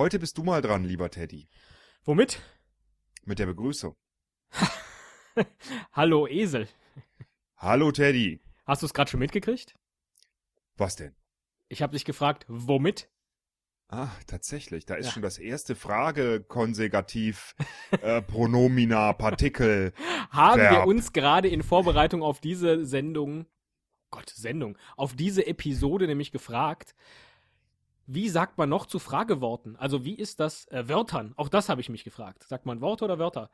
Heute bist du mal dran, lieber Teddy. Womit? Mit der Begrüßung. Hallo Esel. Hallo Teddy. Hast du es gerade schon mitgekriegt? Was denn? Ich habe dich gefragt, womit? Ah, tatsächlich. Da ist Ja. schon das erste Frage-Konsegativ, äh, Pronomina, Partikel. Haben wir Verb. uns gerade in Vorbereitung auf diese Sendung, Gott, Sendung, auf diese Episode nämlich gefragt, wie sagt man noch zu Frageworten? Also wie ist das äh, Wörtern? Auch das habe ich mich gefragt. Sagt man Worte oder Wörter?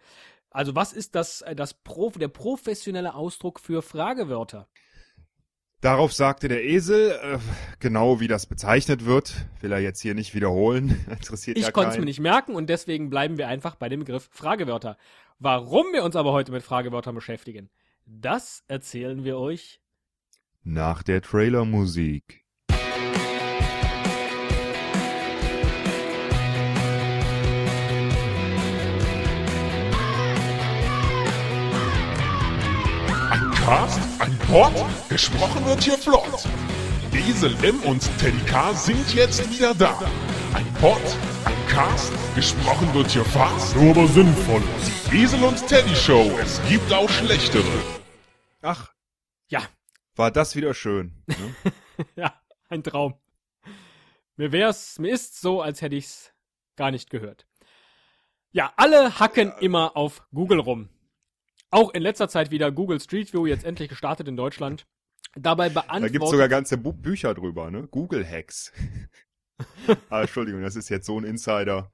Also was ist das, äh, das Pro, der professionelle Ausdruck für Fragewörter? Darauf sagte der Esel, äh, genau wie das bezeichnet wird, will er jetzt hier nicht wiederholen. Interessiert ja Ich konnte es mir nicht merken und deswegen bleiben wir einfach bei dem Begriff Fragewörter. Warum wir uns aber heute mit Fragewörtern beschäftigen, das erzählen wir euch. Nach der Trailermusik. Ein Cast, ein Pod, gesprochen wird hier flott. Esel M und Teddy K sind jetzt wieder da. Ein Pod, ein Cast, gesprochen wird hier fast, nur aber sinnvoll. Die Esel und Teddy Show, es gibt auch schlechtere. Ach, Ja, war das wieder schön. Ne? ja, ein Traum. Mir wär's, mir ist so, als hätte ich's gar nicht gehört. Ja, alle hacken immer auf Google rum. Auch in letzter Zeit wieder Google Street View, jetzt endlich gestartet in Deutschland. Dabei Da beantwortet. gibt's sogar ganze Bu Bücher drüber, ne? Google Hacks. ah, Entschuldigung, das ist jetzt so ein Insider.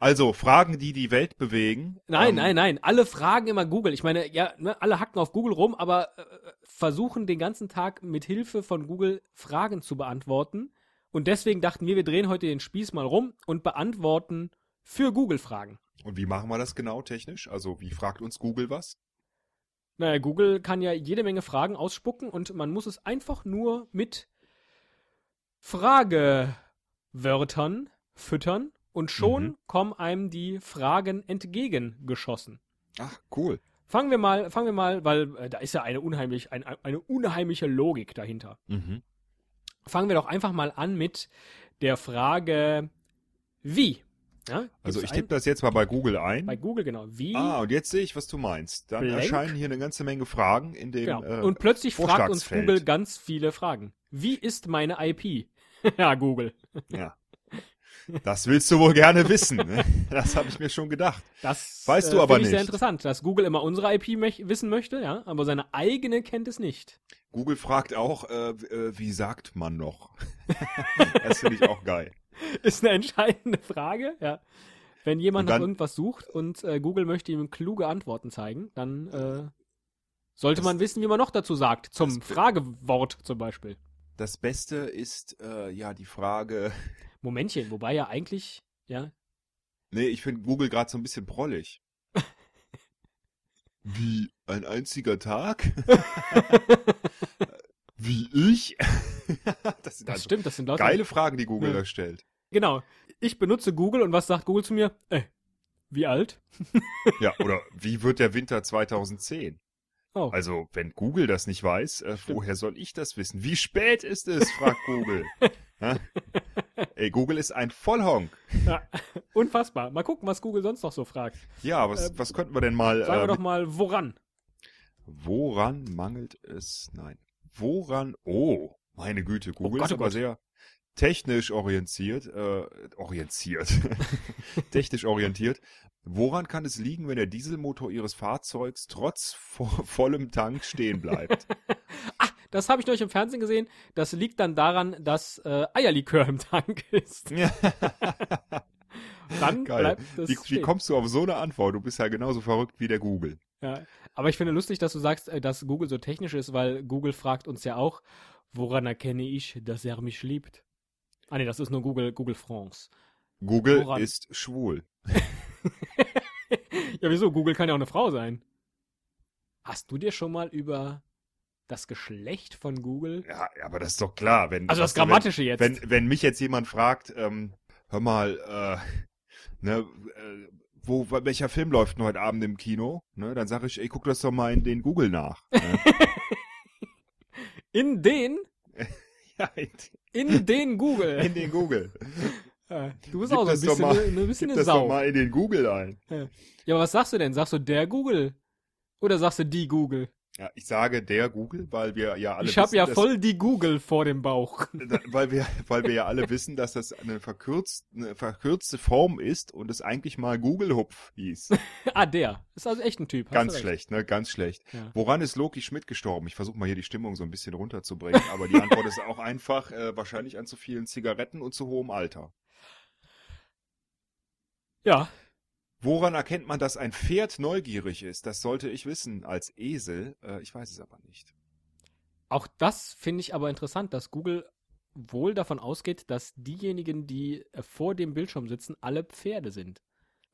Also, Fragen, die die Welt bewegen. Nein, Ähm, nein, nein. Alle fragen immer Google. Ich meine, ja, ne, alle hacken auf Google rum, aber äh, versuchen den ganzen Tag mit Hilfe von Google Fragen zu beantworten. Und deswegen dachten wir, wir drehen heute den Spieß mal rum und beantworten für Google Fragen. Und wie machen wir das genau technisch? Also, wie fragt uns Google was? Naja, Google kann ja jede Menge Fragen ausspucken und man muss es einfach nur mit Fragewörtern füttern und schon Mhm. kommen einem die Fragen entgegengeschossen. Ach, cool. Fangen wir mal, fangen wir mal, weil äh, da ist ja eine unheimlich, ein, eine unheimliche Logik dahinter. Mhm. Fangen wir doch einfach mal an mit der Frage wie. Ja, Also, ich tippe das jetzt mal bei Google ein. bei Google genau. Wie Ah, und jetzt sehe ich, was du meinst. Dann Blank. erscheinen hier eine ganze Menge Fragen in dem. Genau. Äh, und plötzlich fragt uns. Google ganz viele Fragen. Wie ist meine IP? ja, Google. ja. Das willst du wohl gerne wissen. Ne? Das habe ich mir schon gedacht. Das Weißt du äh, aber ich sehr nicht. interessant, dass Google immer unsere IP wissen möchte, ja, aber seine eigene kennt es nicht. Google fragt auch, äh, äh, wie sagt man noch? das finde ich auch geil. Ist eine entscheidende Frage, ja. Wenn jemand dann- nach irgendwas sucht und äh, Google möchte ihm kluge Antworten zeigen, dann äh, sollte man wissen, wie man noch dazu sagt. Zum Fragewort zum Beispiel. Das Beste ist äh, ja die Frage. Momentchen, wobei ja eigentlich, ja, Nee, ich finde Google gerade so ein bisschen prollig. Wie ein einziger Tag? Wie ich? das sind das also stimmt, das sind lauter. geile Fragen, die Google Ja. da stellt. Genau. Ich benutze Google und was sagt Google zu mir? Äh, wie alt? Ja, oder wie wird der Winter 2010? Oh. Also, wenn Google das nicht weiß, äh, woher soll ich das wissen? Wie spät ist es? fragt Google. Ey, Google ist ein Vollhonk. Ja, unfassbar. Mal gucken, was Google sonst noch so fragt. Ja, was, Äh, was könnten wir denn mal. Sagen wir äh, doch mal, woran? Woran mangelt es? Nein. Woran? Oh, meine Güte, Google Gott, ist oh aber Gott. sehr technisch orientiert. Äh, orientiert. technisch orientiert. Woran kann es liegen, wenn der Dieselmotor Ihres Fahrzeugs trotz vo vollem Tank stehen bleibt? Das habe ich neulich im Fernsehen gesehen. Das liegt dann daran, dass äh, Eierlikör im Tank ist. Dann Geil. bleibt das Wie, wie stehen. kommst du auf so eine Antwort? Du bist ja genauso verrückt wie der Google. Ja. Aber ich finde lustig, dass du sagst, äh, dass Google so technisch ist, weil Google fragt uns ja auch, woran erkenne ich, dass er mich liebt? Ah nee, das ist nur Google, Google France. Google Woran? ist schwul. Ja, wieso? Google kann ja auch eine Frau sein. Hast du dir schon mal über das Geschlecht von Google? Ja, aber das ist doch klar. Wenn, Also das was du, wenn- Grammatische jetzt. Wenn, wenn mich jetzt jemand fragt, ähm, hör mal, äh, ne, äh, wo, welcher Film läuft denn heute Abend im Kino? Ne, dann sage ich, ey, guck das doch mal in den Google nach. Ne? In den, ja, in, in den Google. in den Google. Ja, du bist Gib auch so ein doch bisschen, mal- eine, ein bisschen Gib eine das doch Sau. mal in den Google ein. Ja, aber was sagst du denn? Sagst du der Google? Oder sagst du die Google? Ja, ich sage der Google, weil wir ja alle ich habe ja voll die Google vor dem Bauch. Weil wir, weil wir ja alle wissen, dass das eine, verkürzt, eine verkürzte Form ist und es eigentlich mal Google Hupf hieß. ah, der. Ist also echt ein Typ. Ganz schlecht, ne? Ganz schlecht. Ja. Woran ist Loki Schmidt gestorben? Ich versuche mal hier die Stimmung so ein bisschen runterzubringen, aber die Antwort ist auch einfach, äh, wahrscheinlich an zu vielen Zigaretten und zu hohem Alter. Ja, Woran erkennt man, dass ein Pferd neugierig ist? Das sollte ich wissen als Esel. Äh, ich weiß es aber nicht. auch das finde ich aber interessant, dass Google wohl davon ausgeht, dass diejenigen, die äh, vor dem Bildschirm sitzen, alle Pferde sind.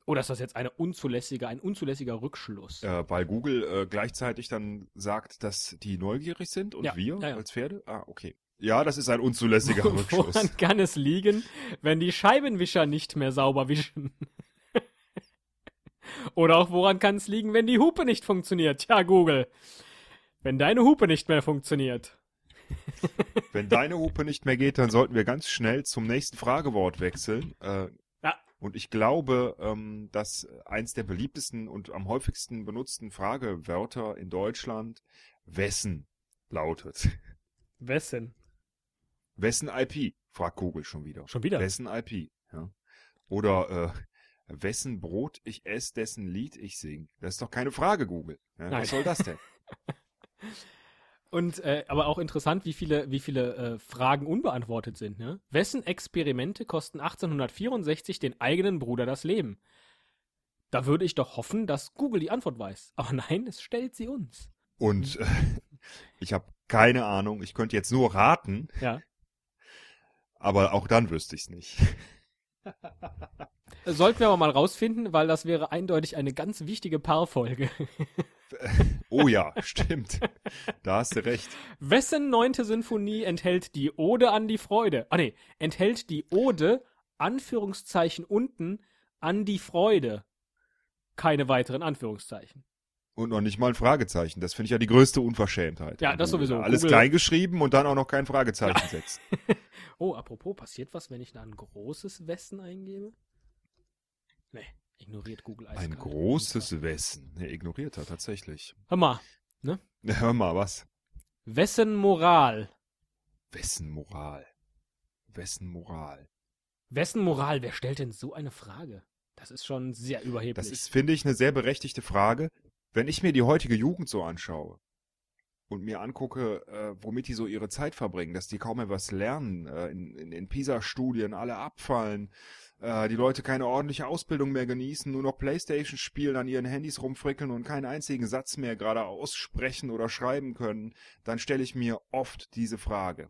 Oder ist das jetzt eine unzulässige, ein unzulässiger Rückschluss? Äh, weil Google äh, gleichzeitig dann sagt, dass die neugierig sind und Ja, wir ja, ja. als Pferde? Ah, okay. Ja, das ist ein unzulässiger Rückschluss. Woran kann es liegen, wenn die Scheibenwischer nicht mehr sauber wischen? Oder auch woran kann es liegen, wenn die Hupe nicht funktioniert? Tja, Google. Wenn deine Hupe nicht mehr funktioniert. Wenn deine Hupe nicht mehr geht, dann sollten wir ganz schnell zum nächsten Fragewort wechseln. Äh, Ja. Und ich glaube, ähm, dass eins der beliebtesten und am häufigsten benutzten Fragewörter in Deutschland wessen lautet. Wessen? Wessen IP? fragt Google schon wieder. Schon wieder? Wessen IP? Ja. Oder äh, wessen Brot ich esse, dessen Lied ich sing. Das ist doch keine Frage, Google. Ja, Nein. was soll das denn? Und äh, aber auch interessant, wie viele, wie viele äh, Fragen unbeantwortet sind. Ne? Wessen Experimente kosten 1864 den eigenen Bruder das Leben? Da würde ich doch hoffen, dass Google die Antwort weiß. Aber nein, es stellt sie uns. Und äh, ich habe keine Ahnung. Ich könnte jetzt nur raten, Ja. aber auch dann wüsste ich es nicht. Sollten wir aber mal rausfinden, weil das wäre eindeutig eine ganz wichtige Paarfolge. Oh ja, stimmt. Da hast du recht. Wessen neunte Sinfonie enthält die Ode an die Freude? Ah nee, enthält die Ode, Anführungszeichen unten, an die Freude. Keine weiteren Anführungszeichen. Und noch nicht mal ein Fragezeichen. Das finde ich ja die größte Unverschämtheit. Ja, das sowieso. Alles Google- klein geschrieben und dann auch noch kein Fragezeichen setzen. Oh, apropos, passiert was, wenn ich da ein großes Wessen eingebe? Nee, ignoriert Google Ein eiskalt. großes Wessen. Er ignoriert er tatsächlich. Hör mal, Ja, Hör mal, was? Wessen Moral? Wessen Moral? Wessen Moral? Wessen Moral? Wer stellt denn so eine Frage? Das ist schon sehr überheblich. Das ist, finde ich, eine sehr berechtigte Frage. Wenn ich mir die heutige Jugend so anschaue und mir angucke, äh, womit die so ihre Zeit verbringen, dass die kaum mehr was lernen, äh, in, in, in PISA-Studien alle abfallen, äh, die Leute keine ordentliche Ausbildung mehr genießen, nur noch Playstation spielen, an ihren Handys rumfrickeln und keinen einzigen Satz mehr gerade aussprechen oder schreiben können, dann stelle ich mir oft diese Frage.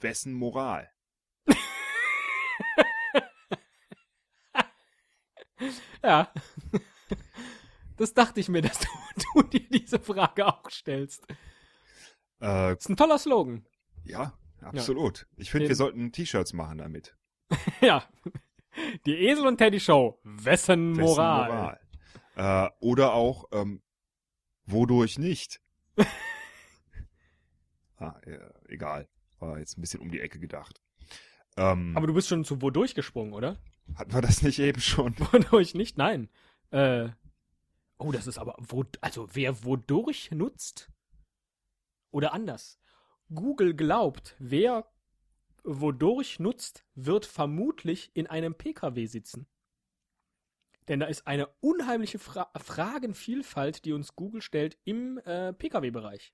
Wessen Moral? Ja. Das dachte ich mir, dass du, du dir diese Frage auch stellst. Äh, ist ein toller Slogan. ja, absolut. Ich finde, wir sollten T-Shirts machen damit. Ja. Die Esel und Teddy Show. Wessen Wessen Moral? Moral? Äh, oder auch, ähm, wodurch nicht? ah, äh, egal. War jetzt ein bisschen um die Ecke gedacht. Ähm, Aber du bist schon zu wodurch gesprungen, oder? hatten wir das nicht eben schon? Wodurch nicht? Nein. Äh. Oh, das ist aber. Wo, also, wer wodurch nutzt? Oder anders. Google glaubt, wer wodurch nutzt, wird vermutlich in einem PKW sitzen. Denn da ist eine unheimliche Fra Fragenvielfalt, die uns Google stellt im äh, PKW-Bereich.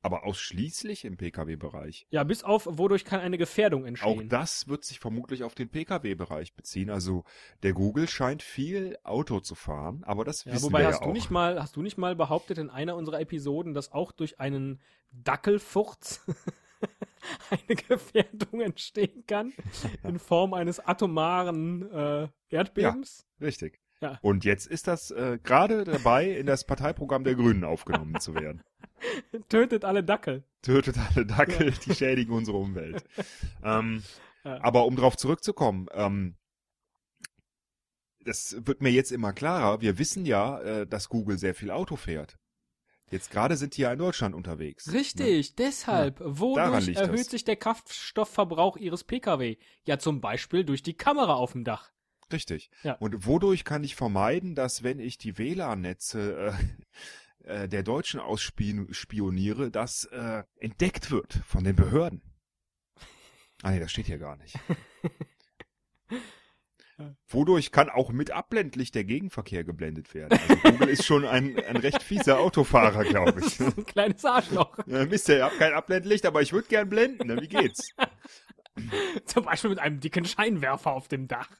Aber ausschließlich im Pkw-Bereich. Ja, bis auf, wodurch kann eine Gefährdung Auch entstehen. das wird sich vermutlich auf den Pkw-Bereich beziehen. Also der Google scheint viel Auto zu fahren, aber das Ja, wissen wobei wir hast ja du auch. nicht mal, hast du nicht mal behauptet in einer unserer Episoden, dass auch durch einen Dackelfurz eine Gefährdung entstehen kann in Form eines atomaren äh, Erdbebens? Richtig. Ja. Und jetzt ist das äh, gerade dabei, in das Parteiprogramm der Grünen aufgenommen zu werden. Tötet alle Dackel. Tötet alle Dackel, die schädigen unsere Umwelt. Ähm, Ja. Aber um darauf zurückzukommen, ähm, das wird mir jetzt immer klarer. Wir wissen ja, äh, dass Google sehr viel Auto fährt. Jetzt gerade sind die ja in Deutschland unterwegs. Richtig, deshalb. daran Wodurch erhöht das. sich der Kraftstoffverbrauch Ihres Pkw? Ja, zum Beispiel durch die Kamera auf dem Dach. Richtig. Ja. Und wodurch kann ich vermeiden, dass wenn ich die WLAN-Netze äh, äh, der Deutschen ausspioniere, das äh, entdeckt wird von den Behörden? Ah nee, das steht hier gar nicht. Wodurch kann auch mit Abblendlicht der Gegenverkehr geblendet werden? Also Google ist schon ein, ein recht fieser Autofahrer, glaube ich. Ein kleines Arschloch. Ja, Mist, ihr habt kein Abblendlicht, aber ich würde gern blenden. Ne? Wie geht's? Zum Beispiel mit einem dicken Scheinwerfer auf dem Dach.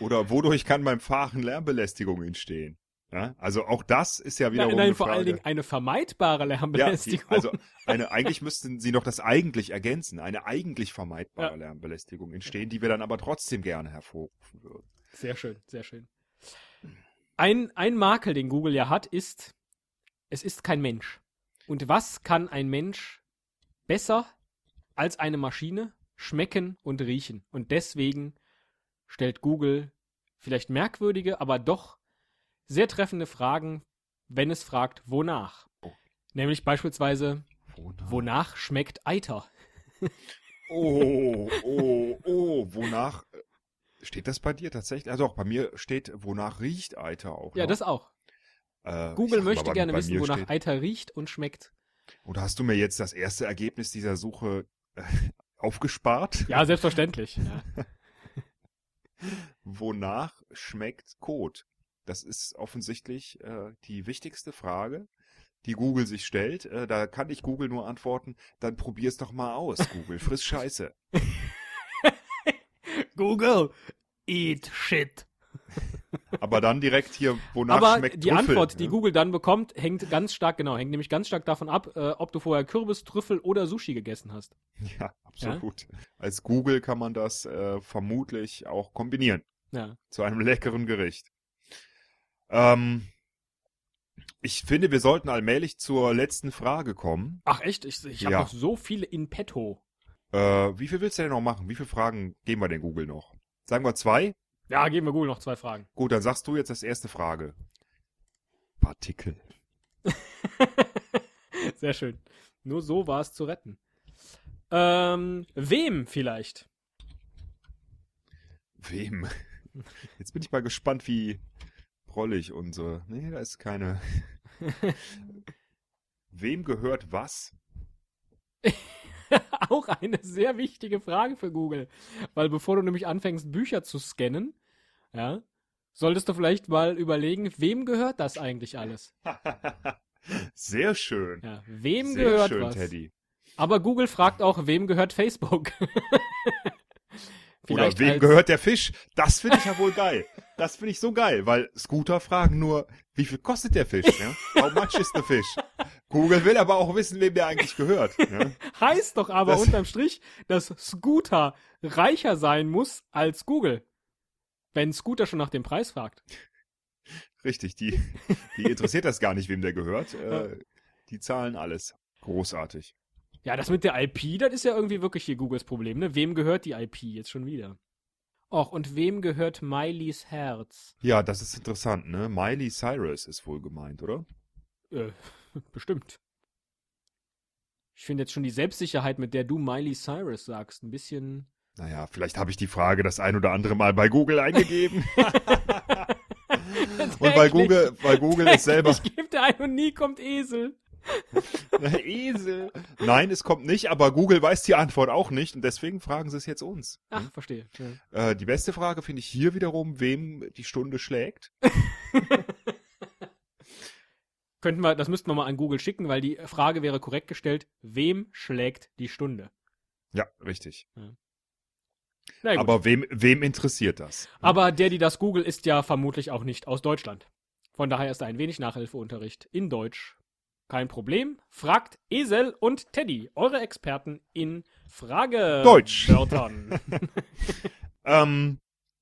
Oder wodurch kann beim Fahren Lärmbelästigung entstehen? Ja? Also auch das ist ja wiederum Nein, nein, eine vor Frage. allen Dingen eine vermeidbare ja, Lärmbelästigung. also eine, eigentlich müssten sie noch das eigentlich ergänzen, eine eigentlich vermeidbare Ja. Lärmbelästigung entstehen, die wir dann aber trotzdem gerne hervorrufen würden. Sehr schön, sehr schön. Ein, ein Makel, den Google ja hat, ist, es ist kein Mensch. Und was kann ein Mensch besser als eine Maschine schmecken und riechen? Und deswegen stellt Google vielleicht merkwürdige, aber doch sehr treffende Fragen, wenn es fragt, wonach. Oh. Nämlich beispielsweise, Wonach? wonach schmeckt Eiter? Oh, oh, oh, wonach äh, steht das bei dir tatsächlich? Also auch bei mir steht, wonach riecht Eiter auch. Ja, noch. das auch. Äh, Google mal, möchte gerne wissen, wonach steht- Eiter riecht und schmeckt. Oder hast du mir jetzt das erste Ergebnis dieser Suche äh, aufgespart? Ja, selbstverständlich. Ja. Wonach schmeckt Kot? Das ist offensichtlich äh, die wichtigste Frage, die Google sich stellt. Äh, da kann ich Google nur antworten, dann probier's doch mal aus, Google. Friss Scheiße. Google, eat shit. Aber dann direkt hier, wonach Aber schmeckt die Trüffel, Antwort, die ne? Google dann bekommt, hängt ganz stark, genau, hängt nämlich ganz stark davon ab, äh, ob du vorher Kürbis, Trüffel oder Sushi gegessen hast. Ja, absolut. Als Google kann man das äh, vermutlich auch kombinieren Ja. zu einem leckeren Gericht. Ähm, ich finde, wir sollten allmählich zur letzten Frage kommen. Ach echt? Ich, ich habe Ja. noch so viele in petto. Äh, wie viel willst du denn noch machen? Wie viele Fragen geben wir denn Google noch? Sagen wir zwei? Ja, geben wir Google noch zwei Fragen. Gut, dann sagst du jetzt als erste Frage. Partikel. Sehr schön. Nur so war es zu retten. Ähm, wem vielleicht? Wem? Jetzt bin ich mal gespannt, wie prollig unsere. Nee, da ist keine. Wem gehört was? Auch eine sehr wichtige Frage für Google. Weil bevor du nämlich anfängst, Bücher zu scannen, ja, solltest du vielleicht mal überlegen, wem gehört das eigentlich alles? Sehr schön. Ja, wem Sehr gehört schön, was? Teddy. Aber Google fragt auch, wem gehört Facebook? Oder wem gehört der Fisch? Das finde ich ja wohl geil. Das finde ich so geil, weil Scooter fragen nur, wie viel kostet der Fisch? Ja? How much is the fish? Google will aber auch wissen, wem der eigentlich gehört. Ja? Heißt doch aber Das- unterm Strich, dass Scooter reicher sein muss als Google. Wenn Scooter schon nach dem Preis fragt. Richtig, die, die interessiert das gar nicht, wem der gehört. Äh, die zahlen alles. Großartig. Ja, das mit der IP, das ist ja irgendwie wirklich hier Googles Problem, ne? Wem gehört die IP jetzt schon wieder? Och, und wem gehört Mileys Herz? Ja, das ist interessant, ne? Miley Cyrus ist wohl gemeint, oder? Äh, bestimmt. Ich finde jetzt schon die Selbstsicherheit, mit der du Miley Cyrus sagst, ein bisschen. Naja, vielleicht habe ich die Frage das ein oder andere Mal bei Google eingegeben. Und weil Google, weil Google es selber. Ich gebe ein und nie kommt Esel. Esel. Nein, es kommt nicht, aber Google weiß die Antwort auch nicht und deswegen fragen sie es jetzt uns. Ach, verstehe. Ja. Äh, die beste Frage finde ich hier wiederum, wem die Stunde schlägt. Könnten wir, das müssten wir mal an Google schicken, weil die Frage wäre korrekt gestellt, wem schlägt die Stunde? Ja, richtig. Gut. Aber wem, wem interessiert das? Aber der, die das Google, ist ja vermutlich auch nicht aus Deutschland. Von daher ist ein wenig Nachhilfeunterricht in Deutsch kein Problem. Fragt Esel und Teddy, eure Experten in Frage. Deutsch. Wörtern. Ähm,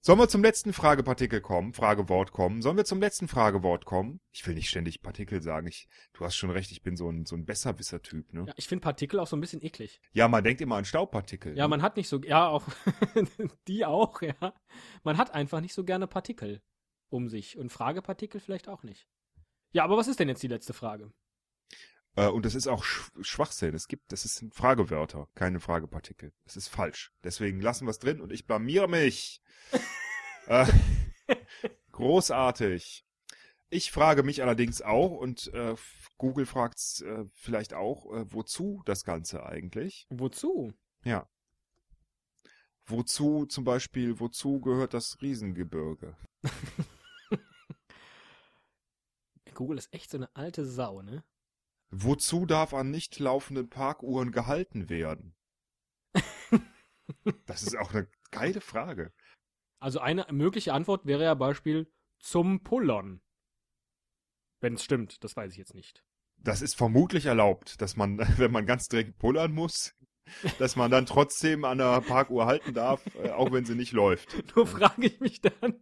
sollen wir zum letzten Fragepartikel kommen, Fragewort kommen? Sollen wir zum letzten Fragewort kommen? Ich will nicht ständig Partikel sagen. Ich, du hast schon recht, ich bin so ein, so ein Besserwisser-Typ, ne? ja, ich finde Partikel auch so ein bisschen eklig. Ja, man denkt immer an Staubpartikel. Ja, ne? man hat nicht so, ja, auch, die auch, ja. Man hat einfach nicht so gerne Partikel um sich. Und Fragepartikel vielleicht auch nicht. Ja, aber was ist denn jetzt die letzte Frage? Äh, und das ist auch Sch Schwachsinn. Es gibt, das sind Fragewörter, keine Fragepartikel. Das ist falsch. Deswegen lassen wir es drin und ich blamiere mich. äh, großartig. Ich frage mich allerdings auch und äh, Google fragt es äh, vielleicht auch, äh, wozu das Ganze eigentlich? Wozu? Ja. Wozu zum Beispiel, wozu gehört das Riesengebirge? Google ist echt so eine alte Sau, ne? Wozu darf an nicht laufenden Parkuhren gehalten werden? das ist auch eine geile Frage. Also eine mögliche Antwort wäre ja Beispiel zum Pullern. Wenn es stimmt, das weiß ich jetzt nicht. Das ist vermutlich erlaubt, dass man, wenn man ganz dringend pullern muss, dass man dann trotzdem an der Parkuhr halten darf, äh, auch wenn sie nicht läuft. Nur frage ich mich dann,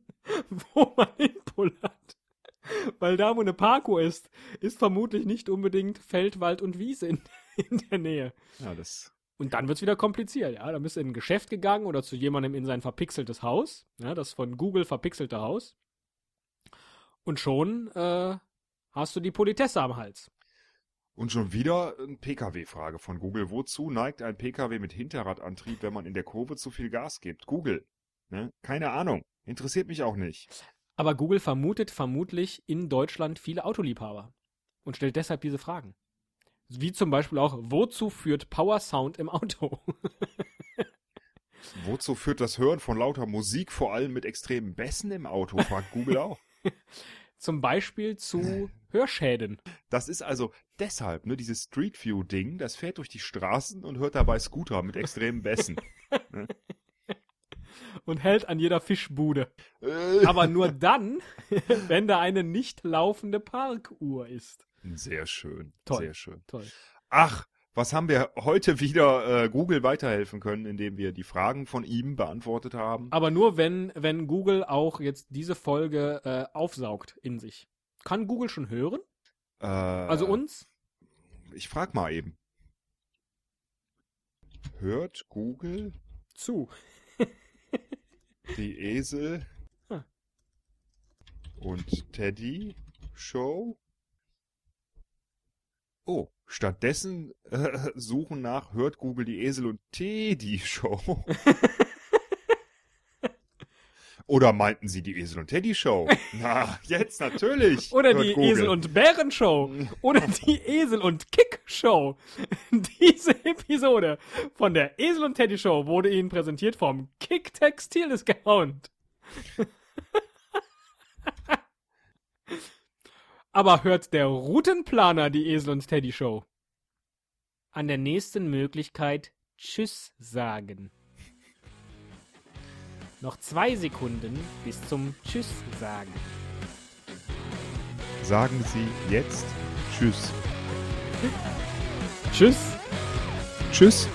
wo man hinpullert. Weil da, wo eine Parkuhr ist, ist vermutlich nicht unbedingt Feld, Wald und Wiese in, in der Nähe. Ja, das. Und dann wird's wieder kompliziert, ja. Da bist du in ein Geschäft gegangen oder zu jemandem in sein verpixeltes Haus, ja, das von Google verpixelte Haus. Und schon äh, hast du die Politesse am Hals. Und schon wieder eine Pkw-Frage von Google. Wozu neigt ein Pkw mit Hinterradantrieb, wenn man in der Kurve zu viel Gas gibt? Google. Ne? Keine Ahnung. Interessiert mich auch nicht. Aber Google vermutet vermutlich in Deutschland viele Autoliebhaber und stellt deshalb diese Fragen. Wie zum Beispiel auch, wozu führt Power Sound im Auto? wozu führt das Hören von lauter Musik vor allem mit extremen Bässen im Auto? Fragt Google auch. zum Beispiel zu Hörschäden. Das ist also deshalb, ne, dieses Street View-Ding, das fährt durch die Straßen und hört dabei Scooter mit extremen Bässen. ne? Und hält an jeder Fischbude. Äh. Aber nur dann, wenn da eine nicht laufende Parkuhr ist. Sehr schön. Toll. Sehr schön. Toll. Ach, was haben wir heute wieder äh, Google weiterhelfen können, indem wir die Fragen von ihm beantwortet haben? Aber nur wenn, wenn Google auch jetzt diese Folge äh, aufsaugt in sich. Kann Google schon hören? Äh, Also uns? Ich frag mal eben. Hört Google Zu. Die Esel Ah. und Teddy Show? Oh, stattdessen äh, suchen nach Hört Google die Esel und Teddy Show. Oder meinten Sie die Esel und Teddy Show? Na, jetzt natürlich. Oder die Google. Esel und Bären Show. Oder die Esel und Kick Show. Diese Episode von der Esel und Teddy Show wurde Ihnen präsentiert vom Kick Textil Discount. Aber hört der Routenplaner die Esel und Teddy Show? An der nächsten Möglichkeit Tschüss sagen. Noch zwei Sekunden bis zum Tschüss sagen. Sagen Sie jetzt Tschüss. Tschüss. Tschüss.